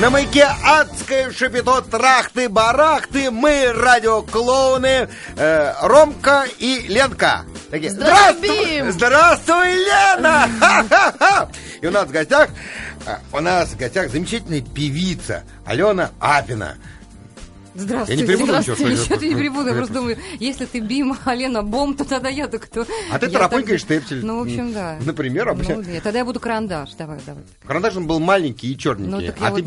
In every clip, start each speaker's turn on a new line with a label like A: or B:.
A: На маяке адское шипито, трахты-барахты. Мы радиоклоуны э, Ромка и Ленка. Такие,
B: Здравствуй!
A: Здравствуй, Лена! Ха-ха-ха! И у нас в гостях, э, у нас в гостях замечательная певица Алена Апина.
C: Здравствуйте.
A: Я не перепутал ничего, что
C: Ничего ты не перепутал. Я просто думаю, если ты Бим, а Лена Бом, то тогда я-то кто?
A: А ты
C: так-
A: и Штепсель.
C: Ну, в общем, да.
A: Например,
C: Ну, нет, тогда я буду карандаш. Давай, давай.
A: Карандаш он был маленький и черненький,
C: Ну, так я
A: а ты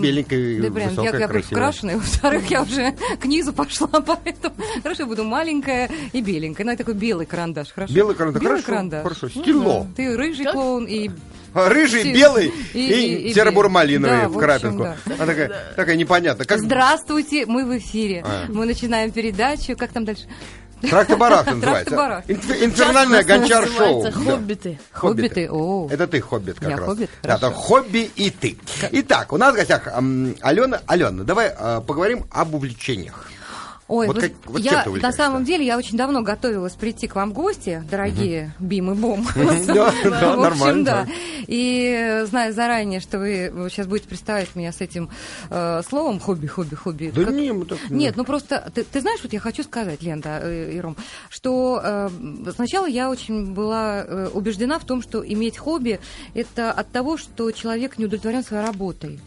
C: Да, прям,
A: высокая,
C: я, я
A: красивая.
C: крашеная, во-вторых, я уже к низу пошла, поэтому хорошо, я буду маленькая и беленькая. Ну, я такой белый карандаш, хорошо?
A: Белый карандаш,
C: Белый
A: хорошо,
C: карандаш.
A: хорошо,
C: Ну,
A: стило.
C: да. Ты рыжий клоун и...
A: Рыжий,
C: Си-
A: белый
C: и-
A: и,
C: и- да,
A: в
C: в общем,
A: крапинку.
C: да.
A: Она такая, такая непонятная. Как
C: Здравствуйте, мы в эфире.
A: А.
C: Мы начинаем передачу. Как там дальше?
A: Трактобарах называется.
C: Трактобарах.
A: Инф- Инфернальное гончар-шоу.
B: «Хоббиты».
C: Хоббиты, о.
A: Это ты хоббит как
C: Я
A: раз.
C: хоббит?
A: Да, это хобби и ты. Итак, у нас в гостях Алена. Алена, давай э, поговорим об увлечениях.
C: Ой,
A: Вот
C: вы-
A: как- вот
C: я на самом деле я очень давно готовилась прийти к вам в гости, дорогие Бим и Бом.
A: Да, нормально,
C: да. И знаю заранее, что вы сейчас будете представить меня с этим э, словом хобби, хобби, хобби.
A: Да не, мы так-
C: Нет, ну просто ты, знаешь, вот я хочу сказать, Лента э, и Ром, что э, сначала я очень была убеждена в том, что иметь хобби это от того, что человек не удовлетворен своей работой.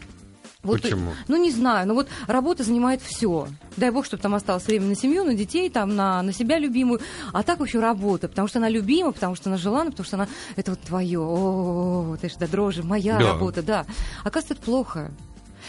C: Вот,
A: Почему?
C: Ну, не знаю, но вот работа занимает все. Дай бог, чтобы там осталось время на семью, на детей, там, на, на себя любимую. А так вообще работа, потому что она любима, потому что она желана, потому что она, это вот твое, о, ты же до дрожи, моя
A: Да.
C: работа, да. Оказывается, это плохо.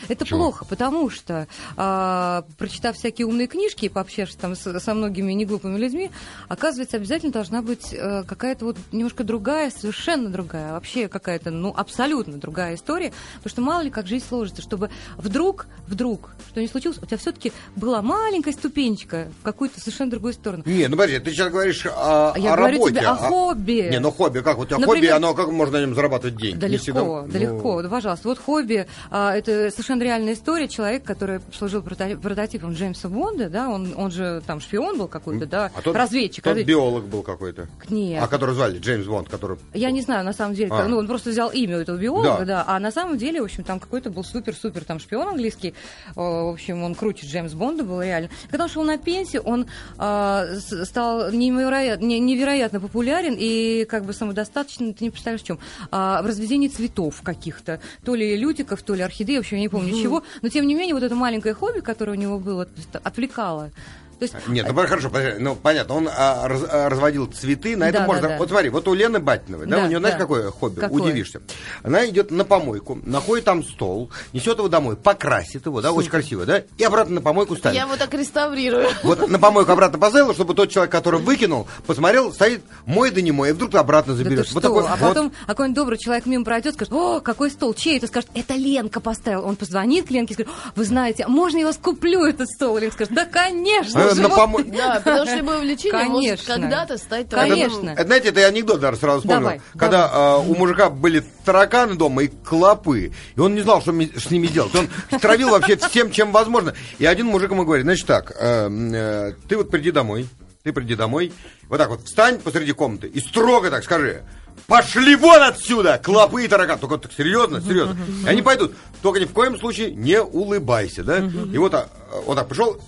C: Это
A: Почему?
C: плохо, потому что, а, прочитав всякие умные книжки и пообщавшись там с- со многими неглупыми людьми, оказывается, обязательно должна быть э, какая-то вот немножко другая, совершенно другая, вообще какая-то, ну, абсолютно другая история, потому что мало ли как жизнь сложится, чтобы вдруг, вдруг, что не случилось, у тебя все-таки была маленькая ступенечка в какую-то совершенно другую сторону.
A: Не, ну подожди, ты сейчас говоришь о,
C: Я
A: о
C: говорю
A: работе.
C: тебе о
A: а-
C: хобби.
A: Не, ну хобби, как? У тебя
C: Например-
A: хобби, оно как можно на нем зарабатывать деньги?
C: Да
A: Не
C: легко,
A: всегда-
C: да
A: ну,
C: легко, да, пожалуйста. Вот хобби, а, это совершенно реальная история. Человек, который служил прото- прототипом Джеймса Бонда, да, он, он же там шпион был какой-то, да,
A: А тот,
C: разведчик.
A: Тот
C: разведчик.
A: биолог был какой-то.
C: Нет.
A: А которого звали Джеймс Бонд, который...
C: Я не знаю, на самом деле,
A: А.
C: ну, он просто взял имя этого биолога,
A: Да.
C: да. а на самом деле, в общем, там какой-то был супер-супер там шпион английский, Э, в общем, он круче Джеймс Бонда был реально. Когда он шел на пенсию, он с- стал невероятно, не- невероятно популярен и как бы самодостаточен, ты не представляешь в чем, А, в разведении цветов каких-то, то ли лютиков, то ли орхидей, в общем, я не помню чего, но тем не менее, вот это маленькое хобби, которое у него было, отвлекало. То есть,
A: Нет, ну хорошо, подожди, ну понятно, он а, раз- а, разводил цветы, на это
C: Да,
A: можно.
C: да, да.
A: Вот смотри, вот у Лены Батиновой, да,
C: Да,
A: у нее, знаешь,
C: да.
A: какое хобби?
C: Какое?
A: Удивишься. Она идет на помойку, находит там стол, несет его домой, покрасит его, да, очень красиво, да, и обратно на помойку ставит.
B: Я его так реставрирую.
A: Вот на помойку обратно поставила, чтобы тот человек, который выкинул, посмотрел, стоит мой да не мой, и вдруг ты обратно
C: Да
A: заберешь.
C: что?
A: Вот такой
C: а
A: вот.
C: потом какой-нибудь добрый человек мимо пройдет, скажет, о, какой стол, чей это? Скажет, это Ленка поставила. Он позвонит к Ленке и скажет, «О, вы знаете, а можно я вас куплю этот стол? Ленка скажет, да, конечно
A: Э,
C: же,
A: на
C: вот».
A: помо-
B: Да, потому что любое увлечение может когда-то стать твоим.
C: Конечно.
A: Это, знаете, это я анекдот даже сразу вспомнил.
C: Давай,
A: Когда а, у мужика были тараканы дома и клопы, и он не знал, что с ними делать. Он травил вообще всем, чем возможно. И один мужик ему говорит, значит так, э, э, ты вот приди домой, ты приди домой, вот так вот встань посреди комнаты и строго так скажи, пошли вон отсюда, клопы и тараканы. Только так серьезно, серьезно. И они пойдут. Только ни в коем случае не улыбайся, да? И вот, а, вот так пришел,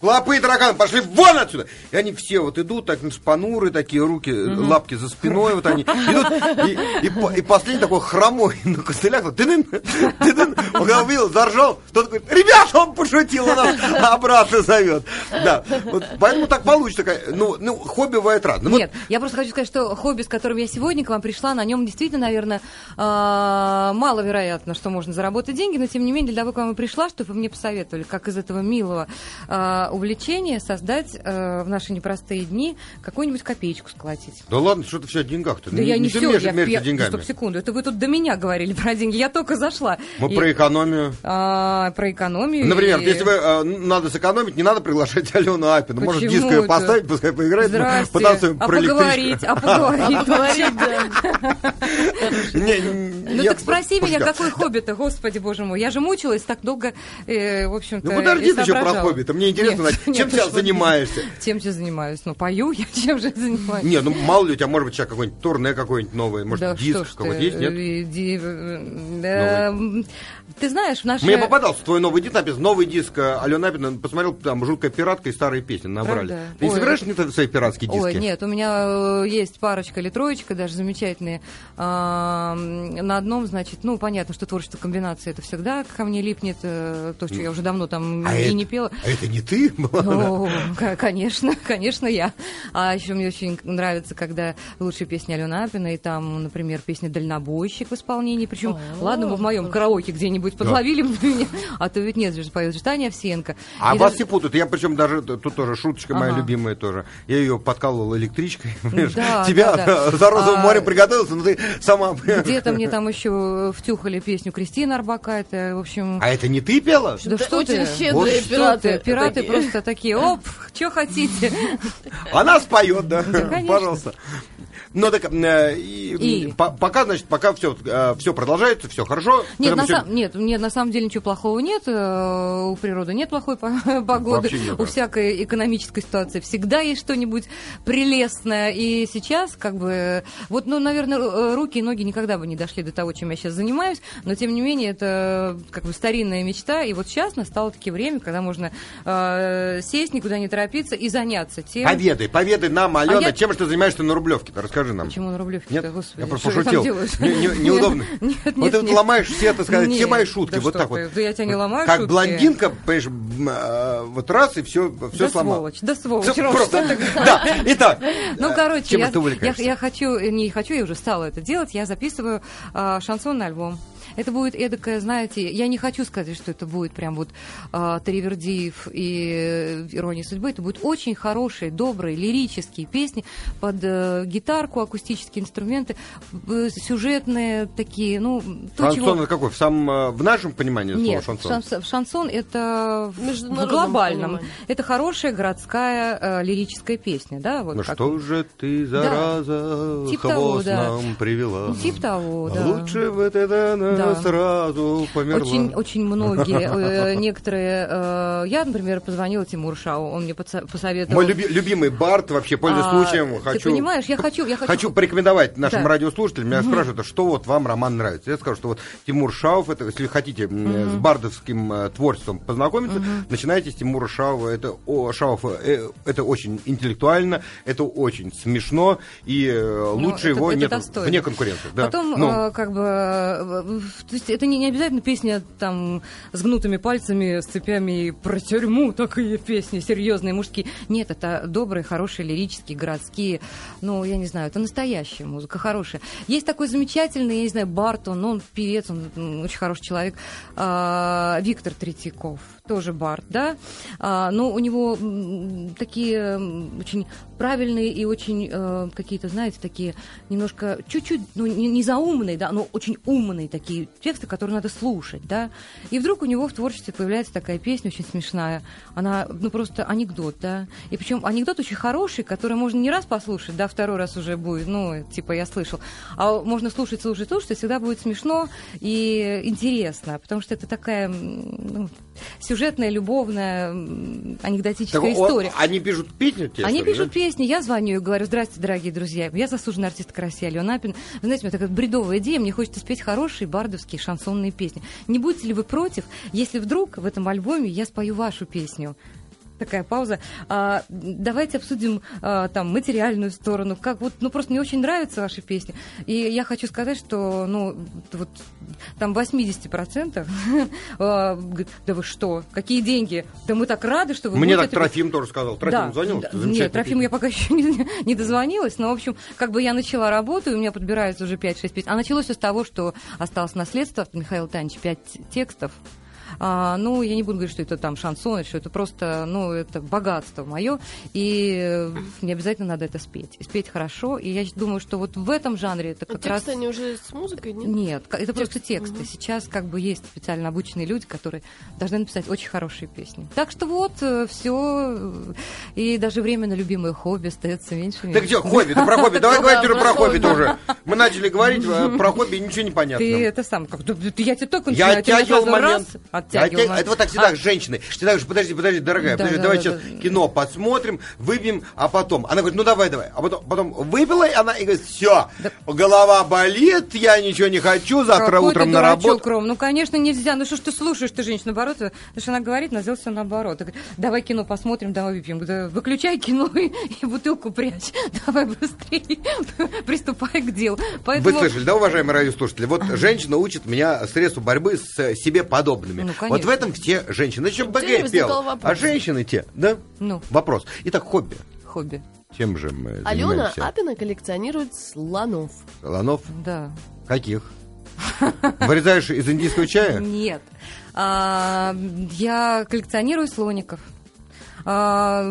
A: Клопы и тараканы пошли вон отсюда! И они все вот идут, так понуры, такие руки, лапки за спиной, вот они идут. И, и, и последний такой хромой на костылях, вот, тын он когда увидел, заржал, тот говорит, ребята, он пошутил, он нас обратно зовет. Да, вот, поэтому так получится. Ну, ну, хобби бывает разное. Ну, вот
C: Нет, я просто хочу сказать, что хобби, с которым я сегодня к вам пришла, на нем действительно, наверное, а, маловероятно, что можно заработать деньги, но тем не менее, для того, к вам и пришла, чтобы вы мне посоветовали, как из этого милого а, увлечения создать а, в наши непростые дни какую-нибудь копеечку сколотить.
A: Да ладно, что ты все о деньгах-то?
C: Да я не все, я,
A: меряешь
C: я-
A: деньгами.
C: Стоп, секунду, это вы тут до меня говорили про деньги, я только зашла.
A: Мы
C: И-
A: про экономию.
C: а, про экономию.
A: Например,
C: и-
A: если вы э, надо сэкономить, не надо приглашать Алену Апину. Может, диско ее поставить, пускай поиграет.
C: Здрасте.
A: потанцуем
C: а
A: про
C: поговорить, а поговорить.
A: Не, не,
C: Ну так спроси меня, какой хобби-то, господи, боже мой. Я же мучилась так долго, э, в общем-то,
A: Ну подожди, еще про хобби-то. Мне интересно,
C: Нет,
A: знать,
C: нет,
A: чем сейчас занимаешься?
C: Чем я занимаюсь? Ну, пою я, чем же занимаюсь?
A: Не, ну мало ли у тебя, может быть, сейчас какой-нибудь турне какой-нибудь новый, может,
C: Да
A: диск какой-то есть, нет?
C: Ты знаешь, в нашей...
A: Мне попадался твой новый диск, написано, новый диск э, Алена Апина, посмотрел, там жуткая пиратка и старые песни набрали.
C: Правда?
A: Ты не
C: Ой.
A: собираешь не свои пиратские диски?
C: Ой, нет, у меня э, есть парочка или троечка даже замечательные. А, на одном, значит, ну, понятно, что творчество комбинации это всегда ко мне липнет, э, то, что я уже давно там
A: А
C: и
A: это-
C: не пела.
A: А это не ты была?
C: О, конечно, конечно, я. А еще мне очень нравится, когда лучшие песни Алены Апиной, там, например, песня «Дальнобойщик» в исполнении, причем, ладно бы в моем караоке где-нибудь подловили бы меня, а то ведь нет же, поет же Таня Овсенко.
A: А
C: И
A: вас
C: даже-
A: все путают. Я причем даже, тут тоже шуточка моя
C: Ага.
A: любимая тоже. Я ее подкалывал электричкой.
C: Да,
A: Тебя
C: да, да.
A: за розовым
C: А,
A: морем приготовился, но ты сама...
C: Где-то мне там еще втюхали песню Кристины Арбака, это, в общем...
A: А это не ты пела?
C: Да
B: Это
C: что
B: очень
C: ты?
B: щедрые
A: Вот
C: Что
B: пираты.
C: ты? Пираты
B: такие.
C: просто такие, оп, что хотите.
A: Она споет, да,
C: конечно.
A: пожалуйста. Ну так, э, и,
C: И?
A: по- пока, значит, пока все, все продолжается, все хорошо.
C: Нет, на, сам- нет, на самом деле ничего плохого нет. э, У природы нет плохой по- погоды.
A: Нет,
C: У всякой экономической ситуации всегда есть что-нибудь прелестное. И сейчас, как бы, вот, ну, наверное, ру- руки и ноги никогда бы не дошли до того, чем я сейчас занимаюсь. Но, тем не менее, это как бы старинная мечта. И вот сейчас настало таки время, когда можно э, сесть, никуда не торопиться и заняться тем...
A: Поведай, поведай нам, Алена,
C: А я-
A: чем же ты занимаешься на Рублевке-то? Расскажи нам.
C: Почему на Рублевке?
A: Нет,
C: Господи,
A: я просто
C: что ты
A: пошутил. Не- не- Неудобно.
C: Нет,
A: Вот
C: нет,
A: ты вот
C: нет.
A: ломаешь все, так сказать, все
C: Нет,
A: мои шутки,
C: да
A: вот так
C: ты,
A: вот.
C: да я тебя не ломаю
A: Как
C: шутки.
A: блондинка, понимаешь, э, вот раз и все, все
C: да
A: сломал.
C: сволочь, да сволочь, Ром,
A: просто- Да, итак.
C: Ну, короче, я, хочу, не хочу, я уже стала это делать, я записываю а, шансонный альбом. Это будет эдакое, знаете, я не хочу сказать, что это будет прям вот а, Таривердиев и э, Ирония судьбы. Это будут очень хорошие, добрые, лирические песни под э, гитарку, акустические инструменты, э, сюжетные такие, ну, то,
A: Шансон
C: чего...
A: это какой? В, самом, э, в нашем понимании слова
C: Нет,
A: шансон?
C: шанс- шансон это в- глобальном.
B: понимании.
C: Это хорошая городская э, лирическая песня, да? Вот
A: Ну
C: как-
A: что же ты, зараза,
C: Тип того,
A: хвост
C: да.
A: нам привела?
C: Типа того, да.
A: Лучше бы ты да,
C: Да.
A: сразу померла.
C: Очень, очень многие, э, некоторые, э, я, например, позвонила Тимуру Шау, он мне посоветовал.
A: Мой люби- любимый Барт, вообще, пользуясь
C: А,
A: случаем,
C: ты
A: хочу...
C: понимаешь, я хочу- я хочу-
A: порекомендовать нашим
C: Да.
A: радиослушателям. Меня спрашивают, а что вот вам роман нравится? Я скажу, что вот Тимур Шауф, это, если хотите м, с бардовским э, творчеством познакомиться, начинайте с Тимура Шауфа. Это, о, Шауфа, э, это очень интеллектуально, это очень смешно, и э, лучше
C: Ну, это-
A: его
C: это
A: нет вне конкуренции. Да.
C: Потом,
A: Ну,
C: э, как бы, то есть это не, не обязательно песня там с гнутыми пальцами, с цепями про тюрьму, такие песни серьезные, мужские. Нет, это добрые, хорошие, лирические, городские. Ну, я не знаю, это настоящая музыка, хорошая. Есть такой замечательный, я не знаю, Бартон, он певец, он очень хороший человек, а, Виктор Третьяков, тоже Барт, да? А, но у него такие очень правильные и очень э, какие-то, знаете, такие немножко чуть-чуть, ну, не, не заумные, да, но очень умные такие тексты, которые надо слушать, да. И вдруг у него в творчестве появляется такая песня очень смешная. Она, ну, просто анекдот, да. И причем анекдот очень хороший, который можно не раз послушать, да, второй раз уже будет, ну, типа, я слышал. А можно слушать, слушать, слушать, и всегда будет смешно и интересно, потому что это такая ну, сюжетная, любовная, анекдотическая
A: так он-
C: история.
A: они пишут песню тебе,
C: Они
A: ли,
C: пишут
A: да?
C: песни, я звоню и говорю, здрасте, дорогие друзья, я заслуженная артистка России Алена Апин. Вы знаете, у меня такая бредовая идея, мне хочется спеть хорошие бардовские шансонные песни. Не будете ли вы против, если вдруг в этом альбоме я спою вашу песню? Такая пауза. А, давайте обсудим а, там материальную сторону. Как вот, ну просто мне очень нравятся ваши песни. И я хочу сказать, что ну вот там 80% а, говорит, да вы что, какие деньги? Да мы так рады, что вы
A: Мне так Трофим тоже сказал. Трофим
C: да,
A: звонил?
C: да. Нет, Трофиму я пока еще не, не дозвонилась, но, в общем, как бы я начала работу, и у меня подбирается уже 5-6 песен. А началось все с того, что осталось наследство от Михаила Танича, 5 текстов. А, ну, я не буду говорить, что это там шансон, что это просто, ну, это богатство мое, и э, не обязательно надо это спеть. И спеть хорошо, и я думаю, что вот в этом жанре это
B: А
C: как раз...
B: тексты они уже с музыкой, нет?
C: Нет, это просто
B: Текст,
C: тексты.
B: мгм.
C: Сейчас как бы есть специально обученные люди, которые должны написать очень хорошие песни. Так что вот, все, и даже время на любимое хобби остается меньше.
A: Так
C: меньше.
A: где хобби? Ты про хобби. Давай
B: Да,
A: говорить уже
B: про
A: хобби тоже. Мы начали говорить э, про хобби, и ничего не понятно.
C: Ты это сам как? да, да, Я тебе только
A: Я оттягивал момент.
C: Раз, а
A: это вот так всегда
C: А,
A: женщины. Всегда говоришь, подожди, подожди, дорогая,
C: Да,
A: подожди,
C: да,
A: давай
C: да,
A: сейчас
C: да.
A: кино посмотрим, выпьем, а потом. Она говорит, ну давай, давай. А потом, потом выпила, и она и говорит, все, голова болит, я ничего не хочу, завтра
C: Какой
A: утром на работу.
C: Ром. Ну, конечно, нельзя. Ну, что ж ты слушаешь, ты женщина, наоборот. Потому что она говорит, все наоборот. Говорит, давай кино посмотрим, давай выпьем. Да, выключай кино и, и бутылку прячь. Давай быстрее. Приступай к делу.
A: Вы
C: Поэтому...
A: слышали, да, уважаемые радиослушатели? Вот женщина учит меня средству борьбы с себе подобными.
C: Ну,
A: вот
C: конечно.
A: в этом все женщины. Еще БГ пел. А женщины те, да?
C: Ну.
A: Вопрос. Итак, хобби.
C: Хобби.
A: Чем же мы
B: Алена
A: занимаемся?
B: Апина коллекционирует слонов.
A: Солонов?
C: Да.
A: Каких? Вырезаешь из индийского чая?
C: Нет. А, я коллекционирую слоников. А,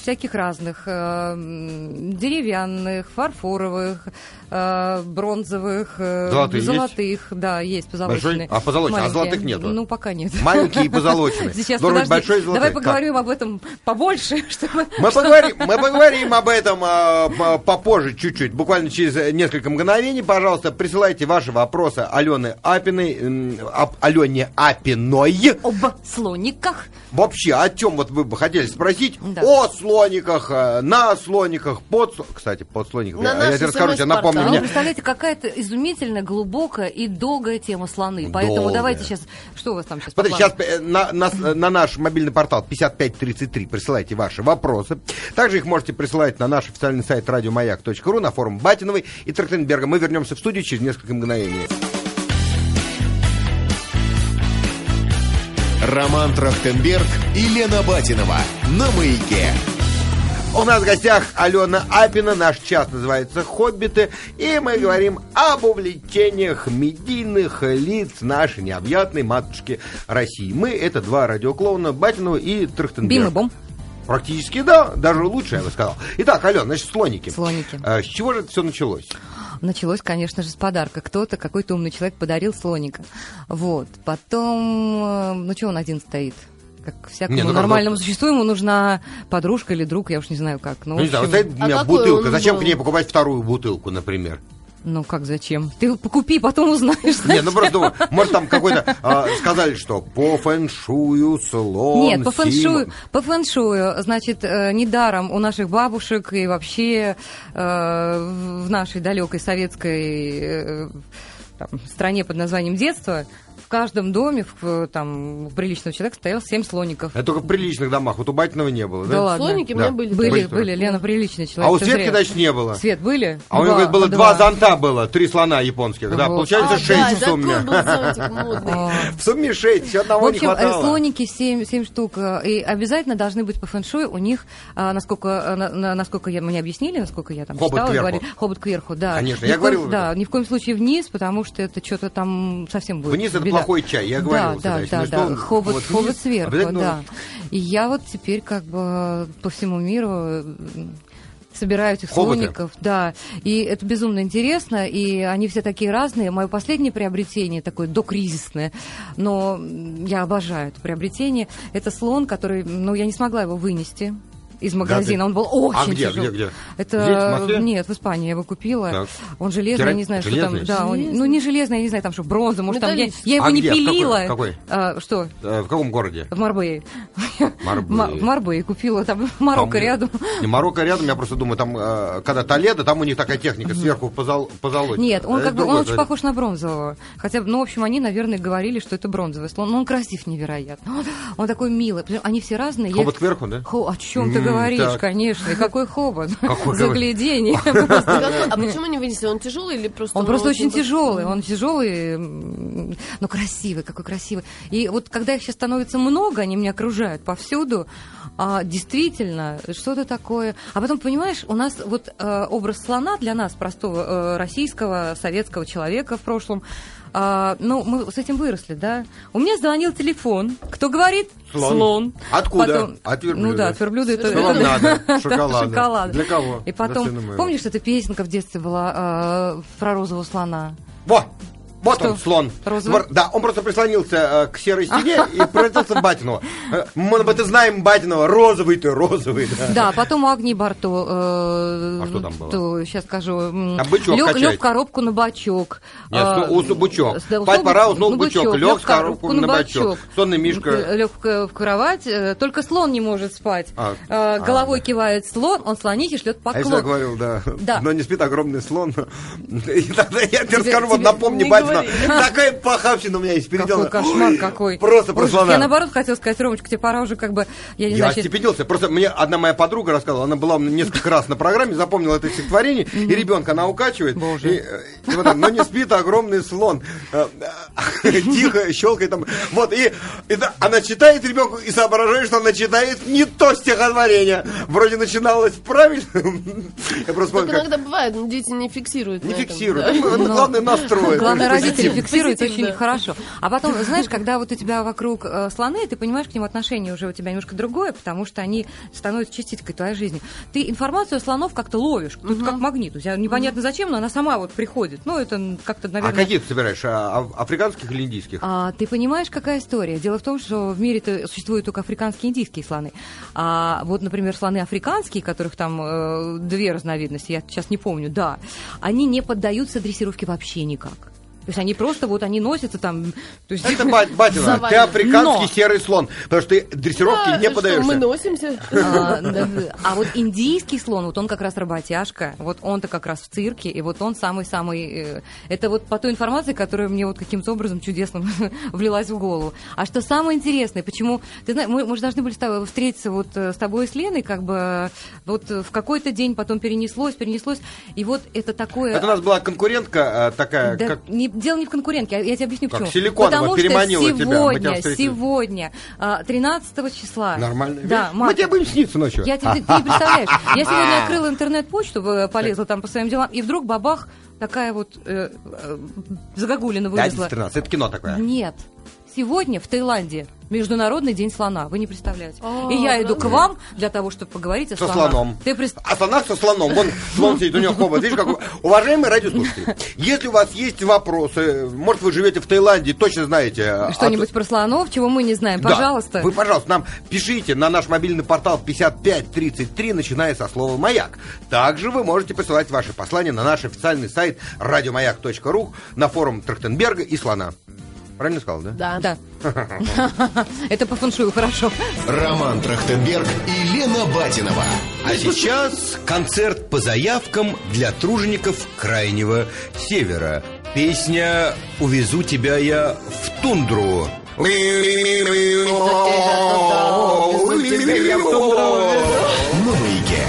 C: всяких разных. а, деревянных, фарфоровых, а, бронзовых, э,
A: Золотые есть?
C: золотых. Да, есть позолоченные.
A: Большой? А позолоченные, а
C: Маленькие.
A: золотых нету?
C: Ну, пока нет.
A: Маленькие и позолоченные.
C: Сейчас,
A: Должен быть
C: подожди.
A: большой и золотой.
C: Давай
A: Как?
C: поговорим об этом побольше, чтобы...
A: Мы поговорим, мы поговорим об этом а, п- попозже чуть-чуть, буквально через э, несколько мгновений. Пожалуйста, присылайте ваши вопросы Алены Апиной, об Алене Апиной.
C: Об слониках.
A: Вообще, о чем вот вы бы хотели спросить?
C: Да.
A: О слониках, э, на слониках, под... Кстати, под слониках.
B: На
A: я, я тебе расскажу, тебе напомню
B: SMS-портал.
C: А
A: мне.
C: вы представляете, какая-то изумительная, глубокая и долгая тема слоны. Поэтому
A: Долгая.
C: давайте сейчас... Что у вас там сейчас?
A: Смотрите, сейчас э, на, на наш мобильный портал 5533 присылайте ваши вопросы. Также их можете присылать на наш официальный сайт радиомаяк.ру, на форум Батиновой и Трахтенберга. Мы вернемся в студию через несколько мгновений.
D: Роман Трахтенберг и Лена Батинова на маяке.
A: У нас в гостях Алена Апина, наш час называется «Хоббиты», и мы говорим об увлечениях медийных лиц нашей необъятной матушки России. Мы — это два радиоклоуна Батинова и Трахтенберг.
C: Бим и бом.
A: Практически да, даже лучше, я бы сказал. Итак, Алена, значит, слоники.
C: Слоники.
A: А, с чего же это все началось?
C: Началось, конечно же, с подарка. Кто-то, какой-то умный человек подарил слоника. Вот. Потом, э, ну что он один стоит? Как всякому
A: Не, ну как,
C: нормальному
A: ну-
C: существу ему нужна подружка или друг, я уж не знаю как. Ну,
A: Ну, не знаю, вот у
B: А
A: меня бутылка. Зачем
B: был?
A: к ней покупать вторую бутылку, например?
C: ну как зачем? Ты покупи, потом узнаешь.
A: Не, ну просто думаю, может там какой-то а, сказали, что по фэншую слон.
C: Нет, по фэншую, по фэншую, значит, э, недаром у наших бабушек и вообще э, в нашей далекой советской э, там, стране под названием детство каждом доме, в, там, у приличного человека стоял семь слоников.
A: Это только в приличных домах. Вот у Батиного не было, да?
C: Да ладно.
B: Слоники у
A: Да.
B: меня были.
C: Были,
A: Были
C: были. Лена приличный человек.
A: А у Светки, значит, не было.
C: Свет были?
A: А у него говорит, было два
C: два
A: зонта было, три слона японских, да,
C: Вот.
A: получается
B: А,
A: шесть
B: да,
A: в сумме. В сумме шесть, еще
C: В
A: одного не
C: общем, э,
A: хватало.
C: слоники 7, семь штук. э, И обязательно должны быть по фэншую. У них, насколько, э, на- на- насколько я, мне объяснили, насколько я там
A: Хобот
C: читала,
A: кверху.
C: говорили, хобот кверху, да.
A: Конечно, я
C: в
A: говорил
C: Да, ни в коем случае вниз, потому что это что-то там совсем будет.
A: Вниз это. Плохой чай, я говорил
C: Да, да, да, да. Хобот,
A: вот
C: хобот сверху,
A: обязательно
C: да. И я вот теперь как бы по всему миру м, собираю этих
A: Хоботы.
C: слоников, да, и это безумно интересно, и они все такие разные. Мое последнее приобретение, такое докризисное, но я обожаю это приобретение, это слон, который, ну, я не смогла его вынести из магазина,
A: ты-
C: он был очень
A: А где,
C: тяжелый.
A: где, где?
C: Это
A: Здесь, в
C: нет, в Испании я его купила.
A: Так.
C: Он железный, я не знаю, что
A: железный?
C: там. Да, он, ну не железный, я не знаю, там что бронза, может там я, я его
A: А
C: не
A: где? В какой-
C: пилила.
A: какой?
C: А, что?
A: Э, В каком городе?
C: В Марбее.
A: Марбее.
C: Ма- В Марбее купила, там Марокко
A: Там-
C: рядом.
A: Не, Марокко рядом, я просто думаю, там, э, когда Толедо, там у них такая техника, сверху позол, позолотить.
C: Нет, он как бы он очень похож на бронзового. Хотя, ну, в общем, они, наверное, говорили, что это бронзовый слон. Но он красив невероятно. Он, такой милый. Они все разные.
A: Хобот кверху, да?
C: Хо- о чем ты говоришь,
A: так.
C: конечно. И какой хобот?
A: Какой
C: Заглядение.
B: А а почему не вынесли? Он тяжелый или просто...
C: Он просто очень тяжелый, он тяжелый, но красивый, какой красивый. И вот когда их сейчас становится много, они меня окружают повсюду, а, действительно, что-то такое. А потом, понимаешь, у нас вот э, образ слона для нас, простого э, российского, советского человека в прошлом, а, ну, мы с этим выросли, да. У меня звонил телефон. Кто говорит?
A: Слон. Откуда?
C: Потом-
A: От верблюда.
C: Ну да, от верблюда это...
A: Что вам надо?
C: Да,
A: Шоколада.
C: шоколад.
A: Для кого?
C: И потом, помнишь, эта песенка в детстве была э, про розового слона?
A: Во! Вот
C: Что?
A: он, слон.
C: Розовый?
A: Да, он просто прислонился э, к серой стене и превратился в Батиного. Э, Мы бы ты знаем Батиного, розовый ты, розовый. да.
C: Потом у Агнии Барто. э,
A: А что там было?
C: сейчас скажу.
A: бычок
C: лег, в коробку на бачок.
A: Нет,
C: А, да,
A: Спать пора, уснул
C: ну,
A: бычок, лег в коробку на бачок. Сонный мишка.
C: Лег в, в кровать, э, только слон не может спать.
A: А,
C: Э,
A: а,
C: Головой кивает слон, он слонихи шлет
A: А я
C: поклон.
A: говорил, да.
C: Да.
A: Но не спит огромный слон. Я тебе расскажу, вот напомни,
B: не Говори.
A: Такая похабщина у меня есть
C: Какой
A: переделана.
C: кошмар
A: Ой,
C: какой.
A: Просто про
C: Ой,
A: слона.
C: Я наоборот хотела сказать, Ромочка, тебе пора уже как бы, я не
A: Я
C: знаю,
A: остепенился. Просто мне одна моя подруга рассказывала, она была несколько раз на программе, запомнила это стихотворение, и ребенка она укачивает.
C: Боже.
A: И, э, и вот так, но не спит огромный слон. Э, э, Тихо, щелкает там. Вот, и, она читает ребенку и соображает, что она читает не то стихотворение. Вроде начиналось правильно. Я просто
B: Так
A: помню, как
B: иногда бывает, но дети не фиксируют.
A: не
B: да.
A: Ну,
C: Но-
A: Главное настроить.
C: Главное, родители фиксируют очень хорошо. А потом, знаешь, когда вот у тебя вокруг э, слоны, ты понимаешь к ним отношение уже у тебя немножко другое, потому что они становятся частичкой твоей жизни. Ты информацию слонов как-то ловишь, тут как магнит. У тебя непонятно зачем, но она сама вот приходит. Ну, это как-то,
A: А
C: наверное...
A: каких ты собираешь? А, а- Африканских или индийских?
C: А, ты понимаешь, какая история? Дело в том, что в мире существуют только африканские и индийские слоны. А вот, например, слоны африканские, которых там э, две разновидности, я сейчас не помню, да, они не поддаются дрессировке вообще никак. То есть они просто вот они носятся там. То есть,
A: Это ба- Батина, ты африканский
C: Но.
A: серый слон, потому что ты дрессировки
B: Да,
A: не
B: что,
A: подаешься.
B: Мы носимся.
C: А, да, да. А вот индийский слон, вот он как раз работяжка, вот он-то как раз в цирке, и вот он самый-самый... э, Это вот по той информации, которая мне вот каким-то образом чудесным влилась в голову. А что самое интересное, почему... Ты знаешь, мы, мы же должны были с тобой встретиться вот э, с тобой и с Леной, как бы вот в какой-то день потом перенеслось, перенеслось, и вот это такое...
A: Это у нас была конкурентка э, такая,
C: Да,
A: как
C: не- дело не в конкурентке, я, тебе объясню
A: Как
C: почему.
A: силиконовая
C: Потому
A: переманила
C: что
A: мы тебя
C: сегодня,
A: встретили.
C: сегодня, а, 13 числа.
A: нормально.
C: Да,
A: Мы тебе будем сниться ночью.
C: я тебе, ты, ты не представляешь. Я сегодня открыла интернет-почту, э, полезла там по своим делам, и вдруг бабах, такая вот э, э, загогулина вылезла.
A: 13, это кино такое.
C: Нет. Сегодня в Таиланде Международный день слона. Вы не представляете.
B: А,
C: и я иду к
B: правда?
C: вам для того, чтобы поговорить о
A: Со
C: слонах.
A: слоном.
C: Ты прис-
A: А слонах со слоном. Вон слон сидит, у него хобот. Видишь, как... Уважаемые радиослушатели, если у вас есть вопросы, может, вы живете в Таиланде, точно знаете... э,
C: Что-нибудь
A: от-
C: про слонов, чего мы не знаем,
A: Да.
C: пожалуйста.
A: Вы, пожалуйста, нам пишите на наш мобильный портал 5533, начиная со слова «Маяк». Также вы можете посылать ваши послания на наш официальный сайт радиомаяк.ру на форум Трахтенберга и Слона. Правильно сказал, да?
B: Да.
C: Да. Это по фэншую хорошо.
D: Роман Трахтенберг и Лена Батинова.
A: А сейчас концерт по заявкам для тружеников Крайнего Севера. Песня «Увезу тебя я в тундру».
D: На маяке.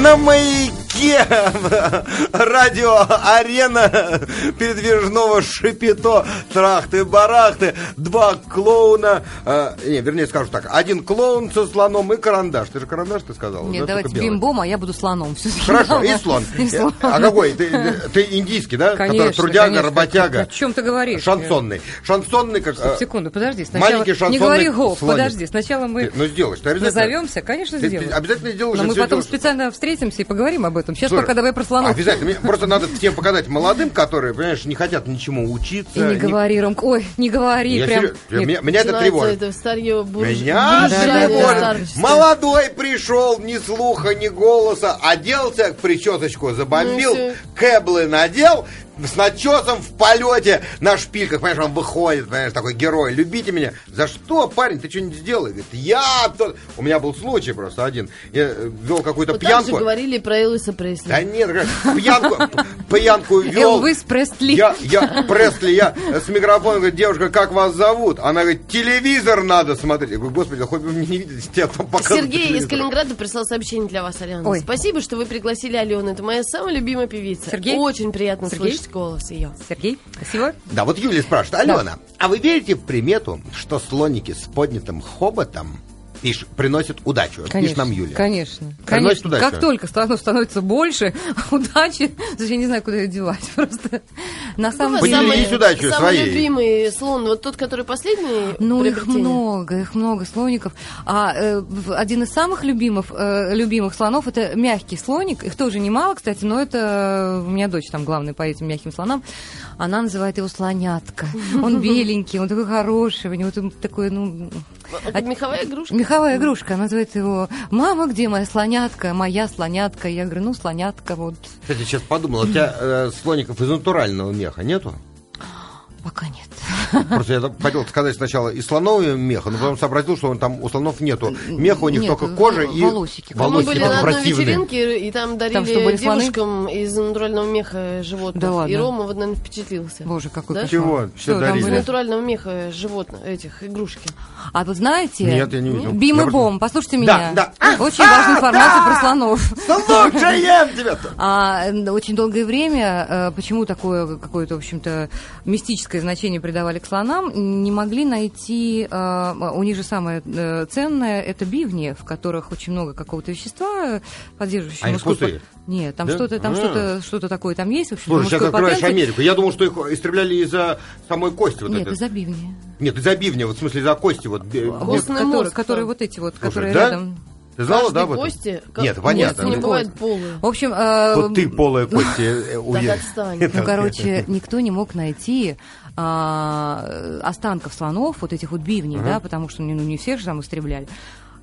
A: На маяке радио арена передвижного шипито трахты барахты два клоуна э, не вернее скажу так один клоун со слоном и карандаш ты же карандаш ты сказал
C: Нет,
A: да,
C: давайте бимбом, а я буду слоном. Всё-таки.
A: Хорошо, и слон.
C: И слон.
A: А какой? Ты, ты индийский, да?
C: Конечно,
A: Который трудяга,
C: конечно.
A: работяга.
C: О чем ты говоришь?
A: Шансонный. Шансонный, как...
C: Стоп,
A: э,
C: секунду, подожди. Сначала
A: маленький
C: не
A: шансонный
C: говори гоп, подожди. Сначала мы
A: ты- ну, сделаешь, ты обязательно...
C: назовемся, конечно,
A: Ты- ты
C: сделаем.
A: обязательно сделаешь,
C: Но мы потом специально встретимся и поговорим об этом. Сейчас
A: Слушай,
C: пока давай про слонов.
A: Обязательно. Мне просто надо всем показать молодым, которые, понимаешь, не хотят ничему учиться.
C: И не говори, Ромка. Ой, не говори.
A: Я
C: прям. Нет.
A: меня, меня это тревожит.
B: это старье бурж...
A: Меня тревожит. Молодой пришел, ни слуха, ни голоса, оделся, причесочку забомбил,
B: Ну
A: кэблы надел, с начесом в полете на шпильках, понимаешь, он выходит, понимаешь, такой герой, любите меня. За что, парень, ты что-нибудь сделал? Говорит, я... тот». У меня был случай просто один. Я э, вел какую-то
B: Вот
A: пьянку.
B: говорили про Элвиса Пресли.
A: Да нет, пьянку, пьянку вел.
C: Элвис Пресли.
A: Я, я, Пресли, я с микрофоном, говорит, девушка, как вас зовут? Она говорит, телевизор надо смотреть. Я говорю, господи, да хоть бы мне не видеть, тебя там показывают
B: Сергей из
A: телевизор».
B: Калининграда прислал сообщение для вас, Алена.
C: Ой.
B: Спасибо, что вы пригласили Алену. Это моя самая любимая певица.
C: Сергей?
B: Очень приятно
C: Сергей?
B: слышать голос ее.
C: Сергей, спасибо.
A: Да, вот Юлия спрашивает, Алена, а вы верите в примету, что слоники с поднятым хоботом Пишет, приносит удачу. Вот Пишет нам Юлия.
C: Конечно.
A: Приносит
C: конечно.
A: удачу.
C: Как только слонов становится больше, удачи, я не знаю, куда ее девать. Просто на самом деле...
A: Поделись удачей
B: самый
A: своей.
B: любимый слон, вот тот, который последний
C: Ну, их много, их много слоников. А э, один из самых любимых, э, любимых слонов это мягкий слоник. Их тоже немало, кстати, но это э, у меня дочь там главная по этим мягким слонам. Она называет его слонятка. Он беленький, он такой хороший, у него такой, ну,
B: Это меховая игрушка?
C: меховая игрушка. Она называет его «Мама, где моя слонятка? Моя слонятка». Я говорю, ну, слонятка, вот.
A: Кстати, сейчас подумал, у тебя э, слоников из натурального меха нету? Просто я хотел сказать сначала из слонового меха, но потом сообразил, что он там у слонов нету меха, у них
C: Нет,
A: только кожа и
C: волосики.
B: Мы
A: волосики
B: были на одной
A: противные.
B: вечеринке, и там дарили
C: Там что, были слоны?
B: девушкам из натурального меха животных.
C: Да ладно?
B: И Рома вот, наверное, впечатлился.
C: Боже, какой
B: Да?
C: кошмар.
A: Чего? Что
C: там
A: дарили?
B: Из натурального меха животных, этих, игрушки.
C: А вы знаете...
A: Нет, я не видел.
C: Бим
A: Я
C: и
A: просто-
C: Бом, послушайте
A: Да,
C: меня.
A: да.
C: Очень важная информация про слонов.
A: Слушаем тебя-то!
C: А, э, очень долгое время, э, почему такое какое-то, в общем-то, мистическое значение придавали к слонам, не могли найти, э, у них же самое э, ценное, это бивни, в которых очень много какого-то вещества, поддерживающего
A: Они
C: мужской
A: пустые?
C: Нет, там
A: Да?
C: что-то, там
A: А.
C: что-то, что-то такое там есть, в общем,
A: Слушай, сейчас открываешь
C: потенции.
A: Америку. Я думал, что их истребляли из-за самой кости. Вот
C: Нет, из-за бивни.
A: Нет, из-за бивня, вот в смысле из-за кости. Вот,
C: Вот,
B: Костный
C: которые,
B: мозг
C: которые
B: там.
C: вот эти вот,
A: Слушай,
C: которые
A: да?
C: рядом.
A: Ты знала, да? об этом?
B: кости?
A: Нет,
B: Как-
A: понятно.
B: Кости не бывают полые.
C: В общем, э,
A: Вот ты полая кости, э, уверен.
C: Ну, короче, никто не мог найти а, останков слонов, вот этих вот бивней, да, потому что ну, не всех же там истребляли.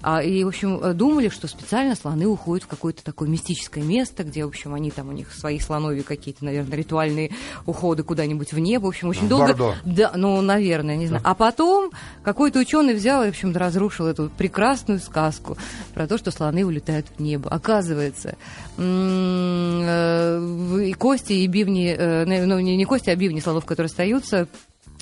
C: А, и, в общем, э, думали, что специально слоны уходят в какое-то такое мистическое место, где, в общем, они там, у них свои слоновьи какие-то, наверное, ритуальные уходы куда-нибудь в небо. В общем, очень
A: В
C: долго...
A: Бордо.
C: Да, ну, наверное, не знаю. А потом какой-то ученый взял и, в общем, разрушил эту прекрасную сказку про то, что слоны улетают в небо. Оказывается, э, и кости, и бивни, э, ну, не не кости, а бивни слонов, которые остаются,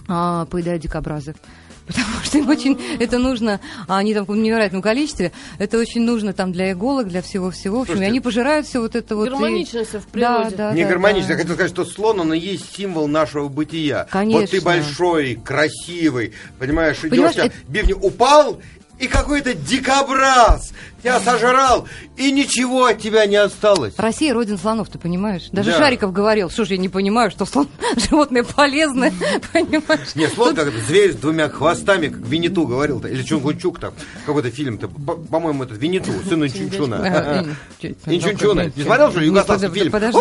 C: а, поедают дикобразы. Потому что им очень это нужно, а они там в невероятном количестве, это очень нужно там для иголок, для всего-всего. В общем, и
A: Слушайте,
C: они пожирают все вот это вот. и-
B: Гармонично всё в
C: Да,
B: природе.
C: да,
A: Не
C: да,
A: гармонично.
C: да.
A: Я хотел сказать, что слон, он и есть символ нашего бытия.
C: Конечно.
A: Вот ты большой, красивый, понимаешь, идешь, бивни упал, и какой-то дикобраз тебя сожрал, и ничего от тебя не осталось.
C: Россия родина слонов, ты понимаешь? Даже
A: Да.
C: Шариков говорил, что же я не понимаю, что слон животное полезное, понимаешь?
A: Нет, слон как зверь с двумя хвостами, как Винету говорил, -то, или Чунгунчук там, какой-то фильм-то, по- по-моему, этот Винету, сын Инчунчуна.
C: А,
A: Инчунчуна. Не смотрел, что югославский фильм?
C: подожди.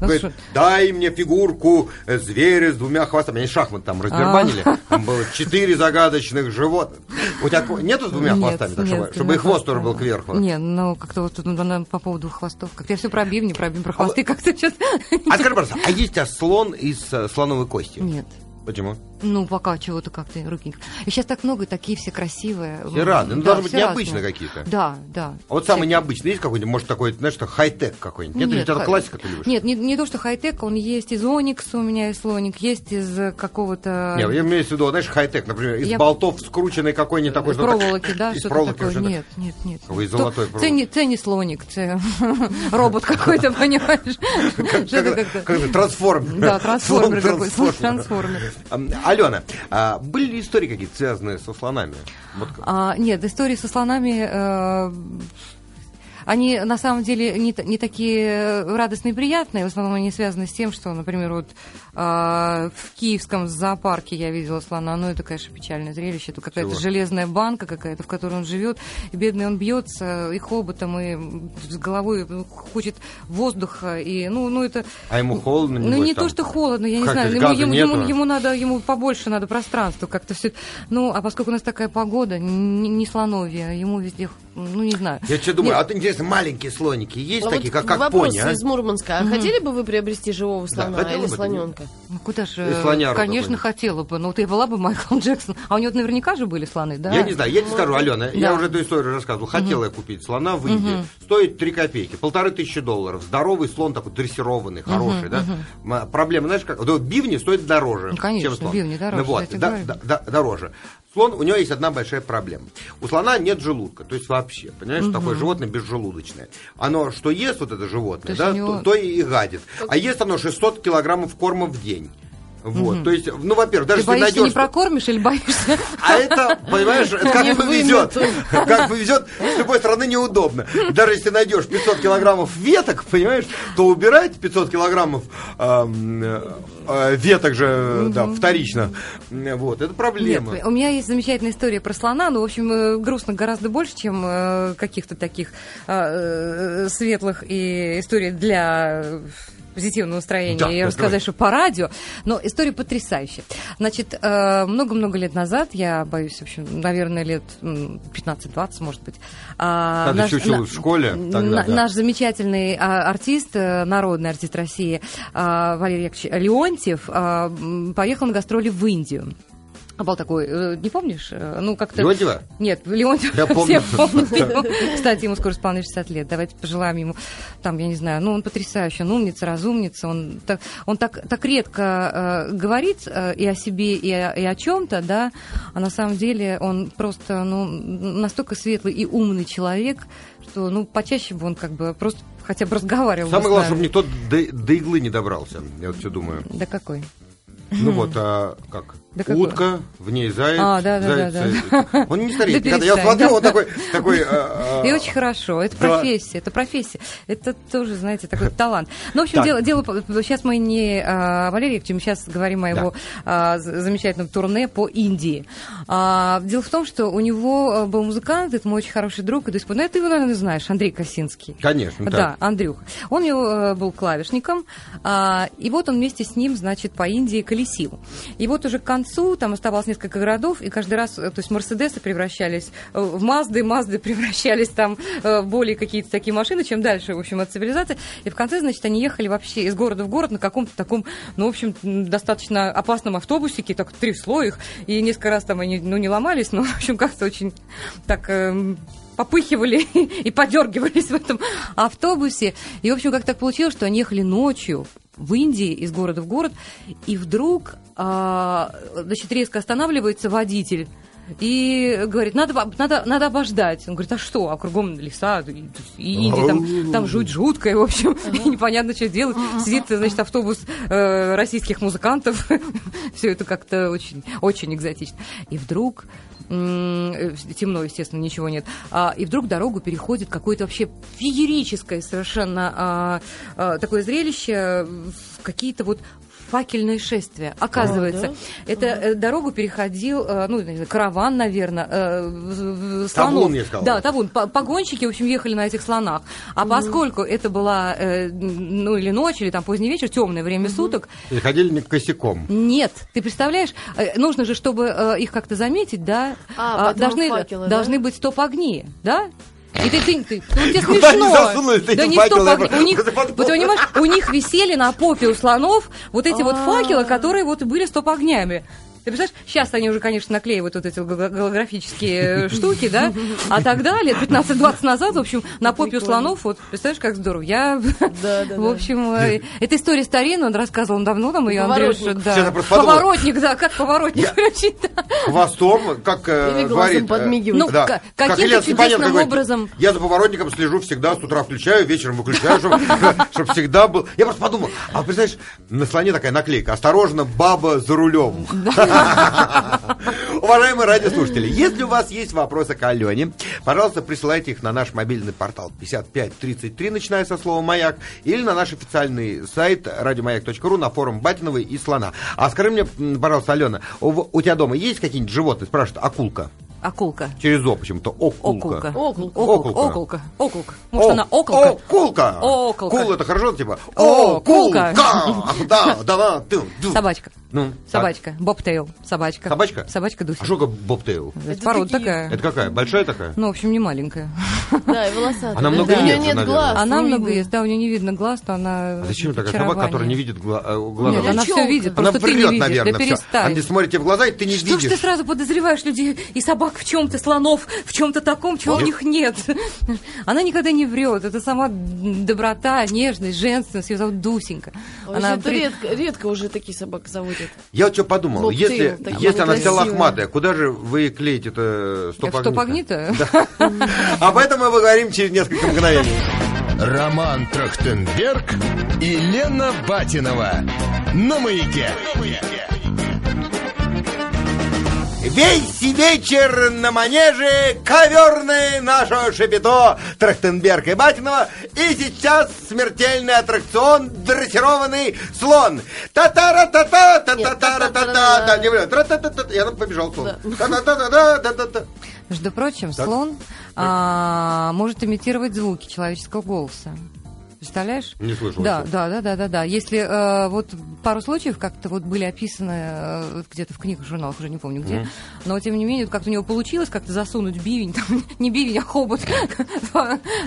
A: Говорит, дай мне фигурку э, зверя с двумя хвостами. Они шахмат там раздербанили. Там было четыре загадочных животных. У тебя нету с двумя хвостами? Так, чтобы, и хвост тоже был кверху.
C: Не, ну как-то вот тут по поводу хвостов. Как-то я все про бивни, про, про хвосты, как-то что-то...
A: А скажи, пожалуйста, а есть у тебя слон из э, слоновой кости?
C: Нет.
A: Почему?
C: Ну, пока чего-то как-то руки. И сейчас так много, такие все красивые.
A: Все разные. Ну,
C: Да,
A: должны быть необычные какие-то.
C: Да, да.
A: А вот самый необычный есть какой-нибудь, может, такой, знаешь, что хай-тек какой-нибудь? Нет, или это
C: хай-
A: классика ты любишь?
C: Нет, не, не то, что хай-тек, он есть из Оникса, у меня есть слоник, есть из какого-то...
A: Нет, я имею в виду, знаешь, хай-тек, например, из
C: Я-
A: болтов скрученный какой-нибудь такой,
C: Из проволоки, да,
A: из проволоки,
C: такое. Нет, нет, нет.
A: Какой из
C: То-
A: золотой проволоки.
C: не, це не слоник, робот какой-то, понимаешь?
A: Трансформер.
C: Да, трансформер какой-то,
A: трансформер. Алена, а были ли истории какие-то связанные со слонами? Вот
C: А, нет, истории со слонами, э, они на самом деле не, не такие радостные и приятные. В основном они связаны с тем, что, например, вот а, в киевском зоопарке я видела слона. Ну, это, конечно, печальное зрелище. Это какая-то железная банка какая-то, в которой он живет. И бедный он бьется и хоботом, и с головой ну, хочет воздуха. И, ну, ну, это...
A: А ему холодно,
C: Ну,
A: небось,
C: не
A: там?
C: то, что холодно, я не
A: Как,
C: знаю. Ему, ему,
A: нету?
C: ему- ему надо, ему побольше надо пространства, как-то все. Ну, а поскольку у нас такая погода, не, не слоновья, ему везде, ну, не знаю.
A: Я что думаю,
C: Нет.
A: а вот интересно, маленькие слоники есть
B: А
A: такие,
B: вот
A: как, как
B: вопрос
A: пони, а?
B: из Мурманска. А хотели бы вы приобрести живого слона
A: хотела
B: или
A: ты
B: слоненка?
C: Ну, куда же,
A: слоняру
C: конечно, хотела бы. Ну, вот я была бы Майкл Джексон. А у него наверняка же были слоны, да?
A: Я не знаю, я тебе скажу, Алена, я
C: Да.
A: уже эту историю рассказывал. Хотела я купить слона в Индии. Стоит 3 копейки, полторы тысячи долларов. Здоровый слон такой дрессированный, хороший, да? Проблема, знаешь, как? Вот бивни стоит дороже,
C: Ну, конечно,
A: чем слон.
C: бивни дороже,
A: Ну, вот,
C: я
A: да- да- да- дороже. Слон, у него есть одна большая проблема. У слона нет желудка, то есть вообще, понимаешь, такое животное безжелудочное. Оно что ест вот это животное,
C: То
A: да,
C: него-
A: то, то и гадит. А ест оно 600 килограммов корма в день. Вот, то есть, ну, во-первых, даже
C: Ты
A: если
C: боишься, не
A: найдешь...
C: прокормишь или боишься?
A: А это, понимаешь, это как
B: Не
A: повезет. Как повезет, с любой стороны неудобно. Даже если найдешь 500 килограммов веток, понимаешь, то убирать 500 килограммов эм, э, веток же, да, вторично. Вот, это проблема.
C: Нет, у меня есть замечательная история про слона, но, в общем, э, грустно гораздо больше, чем э, каких-то таких э, э, светлых и историй для позитивного настроения
A: Да,
C: и рассказать,
A: давай.
C: что по радио. Но история потрясающая. Значит, э, много-много лет назад, я боюсь, в общем, наверное, лет м, 15-20, может быть.
A: Когда
C: наш-
A: училась
C: на-
A: в школе, тогда,
C: на-
A: да.
C: Наш замечательный а, артист, э, народный артист России а, Валерий Яковлевич Леонтьев а, поехал на гастроли в Индию. Был такой, э, не помнишь? Э, Ну, как-то...
A: Леонтьева?
C: Нет, Леонтьев
A: Я помню.
C: все помнят его. Кстати, ему скоро исполнилось 60 лет. Давайте пожелаем ему, там, я не знаю, ну, он потрясающий, он умница, разумница, он так, он так, так редко э, говорит э, и о себе, и о, и о чем-то, да, а на самом деле он просто, ну, настолько светлый и умный человек, что, ну, почаще бы он как бы просто хотя бы разговаривал
A: Самое главное, чтобы никто до, до иглы не добрался. Я вот все думаю.
C: Да какой?
A: Ну вот, а как?
C: Да?
A: Утка, в ней заяц.
C: А, да, да,
A: заяц,
C: да,
A: заяц. Он не стареет
C: Да.
A: Я смотрю,
C: да.
A: он такой... такой а, а,
C: И очень хорошо. Это
A: Да.
C: профессия, это профессия. Это тоже, знаете, такой талант. Ну, в общем,
A: Так.
C: дело, дело... Сейчас мы не Валерии Яковлевиче, мы сейчас говорим о его а, з- замечательном турне по Индии. А, дело в том, что у него а, был музыкант, это мой очень хороший друг, и до сих пор- ну, ты его, наверное, знаешь, Андрей Косинский.
A: Конечно,
C: Да,
A: так.
C: Андрюх. Он э, был клавишником, а, и вот он вместе с ним, значит, по Индии колесил. И вот уже к концу там оставалось несколько городов, и каждый раз, э, то есть Мерседесы превращались э, в Мазды, Мазды превращались там э, в более какие-то такие машины, чем дальше, в общем, от цивилизации. И в конце, значит, они ехали вообще из города в город на каком-то таком, ну, в общем, достаточно опасном автобусике, так трясло их, и несколько раз там они, ну, не ломались, но, в общем, как-то очень так... эм, попыхивали и подергивались в этом автобусе. И, в общем, как так получилось, что они ехали ночью в Индии из города в город, и вдруг, а, значит, резко останавливается водитель. И говорит, надо, надо, надо обождать. Он говорит, а что? А кругом леса, и, Индия, там, там жуть жуткая, в общем, и непонятно, что делать. Сидит, значит, автобус э, российских музыкантов. Все это как-то очень, очень экзотично. И вдруг темно, естественно, ничего нет. А, и вдруг дорогу переходит какое-то вообще феерическое совершенно а, а, такое зрелище, какие-то вот факельное шествие. Оказывается,
B: А, да?
C: это э, дорогу переходил, э, ну, караван, наверное, э, в- в-
A: Табун,
C: слонов.
A: я сказал.
C: Да, табун. По- Погонщики, в общем, ехали на этих слонах. А поскольку это была, ну, или ночь, или там поздний вечер, темное время суток,
A: И ходили не косяком.
C: нет, ты представляешь, нужно же, чтобы их как-то заметить, да,
B: А, поэтому
C: должны,
B: факелы, да?
C: должны быть стоп-огни, да? И ты, ты, ты- ну, тебе
A: Куда
C: смешно.
A: они засунули эти
C: да не
A: факелы?
C: стоп-огни. У них, вот, понимаешь, у них висели на попе у слонов вот эти вот
B: А.
C: факелы, которые вот были стоп-огнями. Ты представляешь, сейчас они уже, конечно, наклеивают вот эти гол- голографические штуки, да? А тогда, лет 15-20 назад, в общем, на попе у слонов, вот, представляешь, как здорово. Я,
B: Да, да,
C: в
B: да.
C: общем, э, эта история старинная, он рассказывал он давно, там ее Андрюша,
B: Поворотник.
C: да. Поворотник, да, как поворотник включить, да.
A: Хвостом, как э, говорит... э.
C: Ну,
A: да,
C: ка-
A: как
C: каким-то
A: Илья Степаненко
C: чудесным образом.
A: Я за поворотником слежу всегда, с утра включаю, вечером выключаю, чтобы всегда был... Я просто подумал, а представляешь, на слоне такая наклейка, осторожно, баба за рулем. Уважаемые радиослушатели, если у вас есть вопросы к Алене, пожалуйста, присылайте их на наш мобильный портал 5533, начиная со слова «Маяк», или на наш официальный сайт радиомаяк.ру на форум Батиновой и Слона. А скажи мне, пожалуйста, Алена, у, у тебя дома есть какие-нибудь животные? Спрашивают, акулка?
C: Акулка.
A: Через «о» почему-то, окулка.
C: Окулка.
B: Окулка.
C: Окулка.
A: Окулка.
C: Окулка. Окулка. Может, она околка?
A: Окулка.
C: Околка.
A: Кул это хорошо, типа?
C: Окулка.
A: Окулка. Да, да, да. ты, ду.
C: Собачка.
A: Ну,
C: Собачка. Бобтейл. Собачка.
A: Собачка?
C: Собачка Дуся.
A: А что бобтейл?
C: Это
B: Это
C: порода
B: такие.
C: такая.
A: Это какая? Большая такая?
C: Ну, в общем, не маленькая.
B: Да, и волосатая.
A: Она
B: Да,
A: много
B: У нее
A: ест
B: нет
A: наверное.
B: глаз.
C: Она
B: не
C: много
B: видно.
C: ест, да, у нее не видно глаз, то она...
A: А зачем такая собака, которая не видит гла- э, глаза?
C: Нет, она все видит,
A: Она
C: просто ты не
A: врет,
C: видишь.
A: наверное,
C: да перестань.
A: Они смотрят тебе в глаза, и ты не
C: Что ж ты
A: видишь.
C: сразу подозреваешь людей и собак в чем-то, слонов в чем-то таком, чего у них нет? Она никогда не врет. Это сама доброта, нежность, женственность. Ее зовут Дусенька. Она при-
B: редко, редко уже такие собак
A: Я вот что подумал,
B: Бобтейл,
A: если,
B: такая
A: если она вся лохматая, куда же вы клеите это
C: Что
A: стоп-огни?
C: погнито?
A: Об этом мы поговорим через несколько мгновений.
D: Роман Трахтенберг и Лена Батинова на маяке.
A: Весь вечер на манеже коверный наше шепето Трахтенберг и Батинова. И сейчас смертельный аттракцион дрессированный слон. та та ра та та та та та ра та та та не бля, тра-та-та-та. Я там побежал слон. Та-та-та-та-та-та-та.
C: Между прочим, слон а, может имитировать звуки человеческого голоса. Представляешь?
A: Не слышал
C: Да, да, да, да, да, да. Если э, вот пару случаев как-то вот были описаны э, где-то в книгах, журналах, уже не помню где, но тем не менее вот как-то у него получилось как-то засунуть бивень, там, не бивень, а хобот,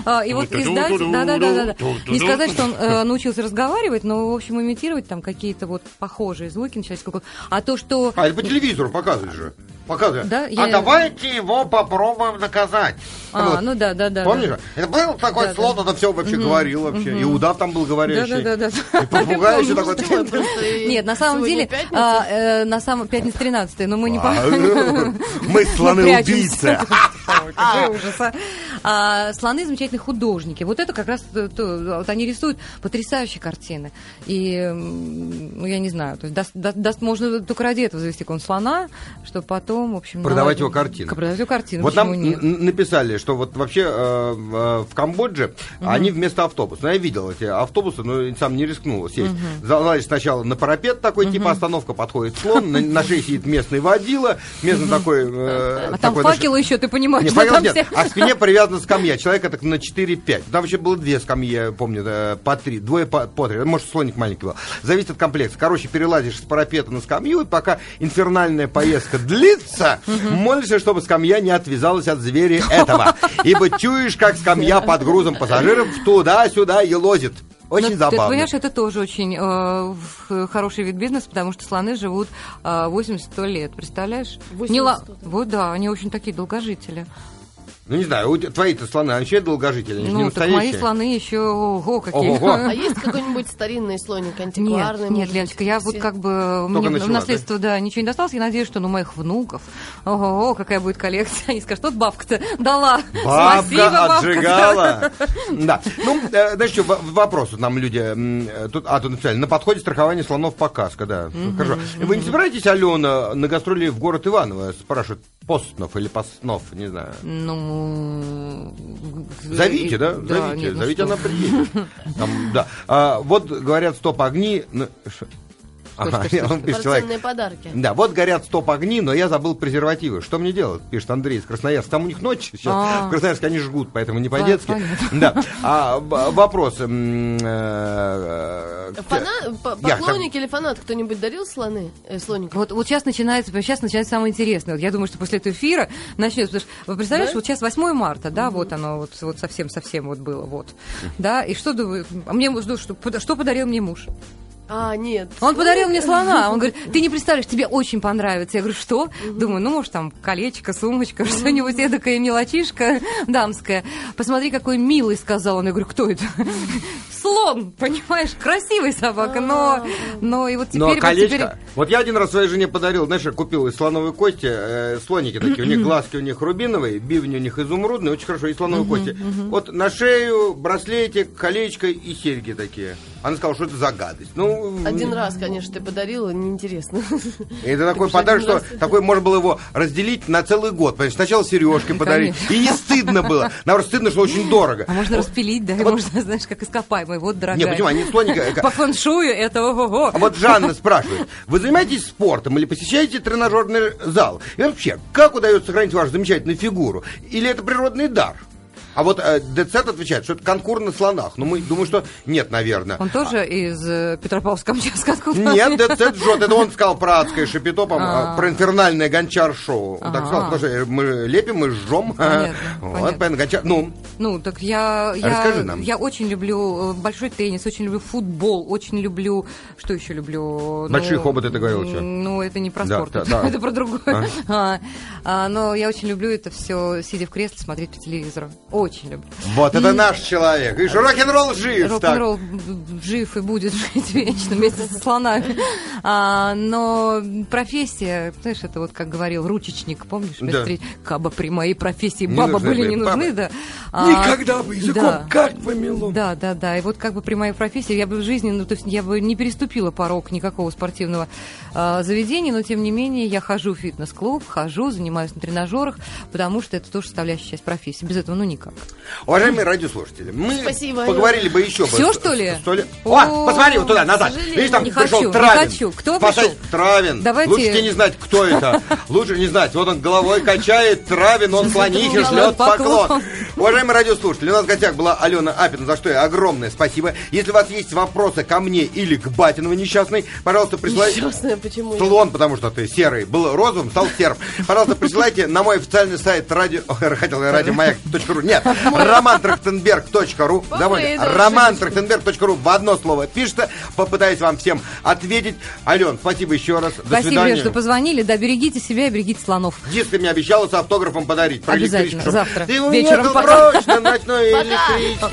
C: А, и вот издать, да, да, да, да. Не сказать, что он э, научился разговаривать, но в общем имитировать там какие-то вот похожие звуки на человеческого голоса. А то, что
A: А, это по телевизору показывают же. Показывают.
C: Да,
A: А
C: я-
A: давайте его попробуем наказать.
C: А,
A: Вот.
C: ну да, да, да.
A: Помнишь?
C: да.
A: Это был такой
C: Да,
A: слон, это все вообще говорил вообще. И удав там был говорящий.
C: Да, да, да, да.
A: И попугай еще такой.
C: Нет, на самом деле, а, э, на самом пятница 13 но мы не
A: А,
C: помним.
A: Мы слоны-убийцы.
C: А. А, Слоны замечательные художники. Вот это как раз то- то- вот они рисуют потрясающие картины. И, ну, я не знаю, то есть даст- да- даст- можно только ради этого завести кон слона, чтобы потом, в общем...
A: Продавать
C: наладить-
A: его картины.
C: Продавать его картины,
A: Вот нам
C: нет?
A: написали, что вот вообще э, в Камбодже они вместо автобуса. Ну, я видел эти автобусы, но сам не рискнул сесть. Залазишь сначала на парапет такой, типа остановка, подходит слон, на, на шее сидит местный водила, местный такой... э,
C: А там
A: такой, значит,
C: факелы еще, ты понимаешь,
A: Не,
C: что там
A: нет,
C: все...
A: а к спине привязана скамья. Человека так на 4-5. Там вообще было две скамьи, я помню, э, по три. Двое по, по три. Может, слоник маленький был. Зависит от комплекта. Короче, перелазишь с парапета на скамью, и пока инфернальная поездка длится, молишься, чтобы скамья не отвязалась от зверя этого. Ибо чуешь, как скамья под грузом пассажиров туда-сюда елозит. Очень
C: Ну, Ты
A: забавно.
C: понимаешь, это тоже очень э, в- хороший вид бизнеса, потому что слоны живут э, 80-100 лет, представляешь?
B: 80-100,
C: Не
B: да.
C: Вот да, они очень такие долгожители.
A: Ну, не знаю, твои-то слоны, вообще долгожители, они же не
C: Ну, так мои
A: настоящие.
C: слоны еще, ого, какие.
A: Ого-го.
B: А есть какой-нибудь старинный слоник,
C: Нет,
B: антикварный?
C: нет,
B: быть?
C: Леночка, я вот как бы
A: Только
C: мне
A: начала,
C: в наследство, да? ничего не досталось. Я надеюсь, что ну моих внуков, ого, какая будет коллекция. Они скажут, что бабка-то дала.
A: Бабка
C: Спасибо, бабка.
A: отжигала. Да. Ну, э, знаешь что, в- вопрос нам люди... э, Тут, а, тут написали, на подходе страхование слонов показка, да. Хорошо. Вы не собираетесь, Алена, на гастроли в город Иваново? Спрашивают, Постнов или Постнов, не знаю.
C: Ну...
A: Зовите, да?
C: Да,
A: Зовите,
C: нет, ну
A: зовите, она приедет. Там, да. А, вот говорят, стоп, огни... Ага,
C: что, что,
A: он пишет человек.
B: Подарки.
A: Да, вот горят стоп огни, но я забыл презервативы. Что мне делать? Пишет Андрей из Красноярска. Там у них ночь сейчас.
C: А.
A: В Красноярске они жгут, поэтому не по-детски.
C: понятно.
A: Да. А вопрос. э,
B: Фана- по-
A: Я-
B: Поклонник или фанат кто-нибудь дарил слоны? Э, слоников?
C: Вот, вот сейчас начинается, сейчас начинается самое интересное. Вот я думаю, что после этого эфира начнется. Потому что, вы представляешь,
B: Да?
C: вот сейчас 8 марта, да, вот оно вот, вот совсем-совсем вот было, вот. Да, и что думаю, а мне муж, ну, что, что подарил мне муж?
B: А, нет.
C: Он подарил мне слона. Он говорит, ты не представляешь, тебе очень понравится. Я говорю, что? Думаю, ну, может, там колечко, сумочка, что-нибудь эдакая мелочишка дамская. Посмотри, какой милый, сказал он. Я говорю, кто это? Слон, понимаешь, красивый собака, но, но и вот теперь...
A: Но
C: вот
A: колечко...
C: теперь-
A: Вот я один раз своей жене подарил, знаешь, я купил из слоновой кости, э, слоники такие, у них глазки у них рубиновые, бивни у них изумрудные, очень хорошо, и слоновой кости. Вот на шею браслетик, колечко и серьги такие. Она сказала, что это за гадость. Ну,
B: Один раз, конечно, ты подарила, неинтересно.
A: И это такой подарок, что
B: раз-
A: такой можно было его разделить на целый год. Понимаешь, сначала сережки подарить. И не стыдно было. Наоборот, стыдно, что очень дорого.
C: А можно распилить, да, и
A: Вот-
C: можно, знаешь, как ископаемый. Вот, дорогая.
A: Не, понимаю, не слоника.
C: По фэншую это ого-го.
A: А вот Жанна спрашивает, вы занимаетесь спортом или посещаете тренажерный зал? И вообще, как удается сохранить вашу замечательную фигуру? Или это природный дар? А вот э, Децет отвечает, что это конкур на слонах. Ну, мы думаю, что нет, наверное.
C: Он тоже из э, Петропавловска-Камчатска откуда?
A: Нет, Децет жжет. Это он сказал про адское шапито,
C: А.
A: про инфернальное гончар-шоу. Он так
C: А.
A: сказал, потому что мы лепим, мы жжем. Вот,
C: понятно.
A: гончар... Ну,
C: Ну, так я, я,
A: Расскажи нам.
C: я очень люблю э, большой теннис, очень люблю футбол, очень люблю... Что еще люблю?
A: Большие
C: Ну,
A: хоботы ты говорила, что?
C: Ну, это не про спорт, это, про другое. А, а, но я очень люблю это все, сидя в кресле, смотреть по телевизору. Очень очень люблю.
A: Вот, это наш человек. Видишь, рок-н-ролл жив.
C: Рок-н-ролл жив и будет жить вечно вместе со слонами. А, но профессия, знаешь, это вот как говорил ручечник, помнишь?
A: Да.
C: Каба при моей профессии
A: Не
C: баба
A: нужны
C: были не нужны, да. А,
A: Никогда бы языком
C: да.
A: как помело.
C: Да, да, да. И вот как бы при моей профессии я бы в жизни, ну, то есть я бы не переступила порог никакого спортивного а, заведения, но тем не менее я хожу в фитнес-клуб, хожу, занимаюсь на тренажерах, потому что это тоже составляющая часть профессии. Без этого ну никак.
A: Уважаемые радиослушатели, мы
B: Спасибо,
A: поговорили бы еще бы.
C: Всё, что ли?
A: Что ли?
C: О,
A: О, посмотри вот туда, назад. Видишь, там
C: не
A: пришел
C: хочу, не
A: Травин.
C: хочу. Кто
A: Спасать
C: пришел?
A: Травин.
C: Давайте-
A: Лучше тебе не знать, кто это. Лучше не знать. Вот он головой качает, Травин, он слонихи шлет поклон. Уважаемые радиослушатели, у нас в гостях была Алена Апина, за что ей огромное спасибо. Если у вас есть вопросы ко мне или к Батиновой несчастной, пожалуйста, присылайте.
B: Несчастная, почему? я?
A: Слон, потому что ты серый, был розовым, стал серым. Пожалуйста, присылайте на мой официальный сайт радио... Хотел я радиомаяк.ру. Нет, романтрахтенберг.ру. Довольно. Романтрахтенберг.ру в одно слово пишется. Попытаюсь вам всем ответить. Ален, спасибо еще раз. До
C: Спасибо,
A: свидания.
C: Что позвонили. Да, берегите себя и берегите слонов.
A: Диск ты мне обещала с автографом подарить. Про
C: Обязательно,
A: электричку.
C: завтра,
A: Ты
C: вечером
A: прочь на ночной
B: Пока.
A: электричке.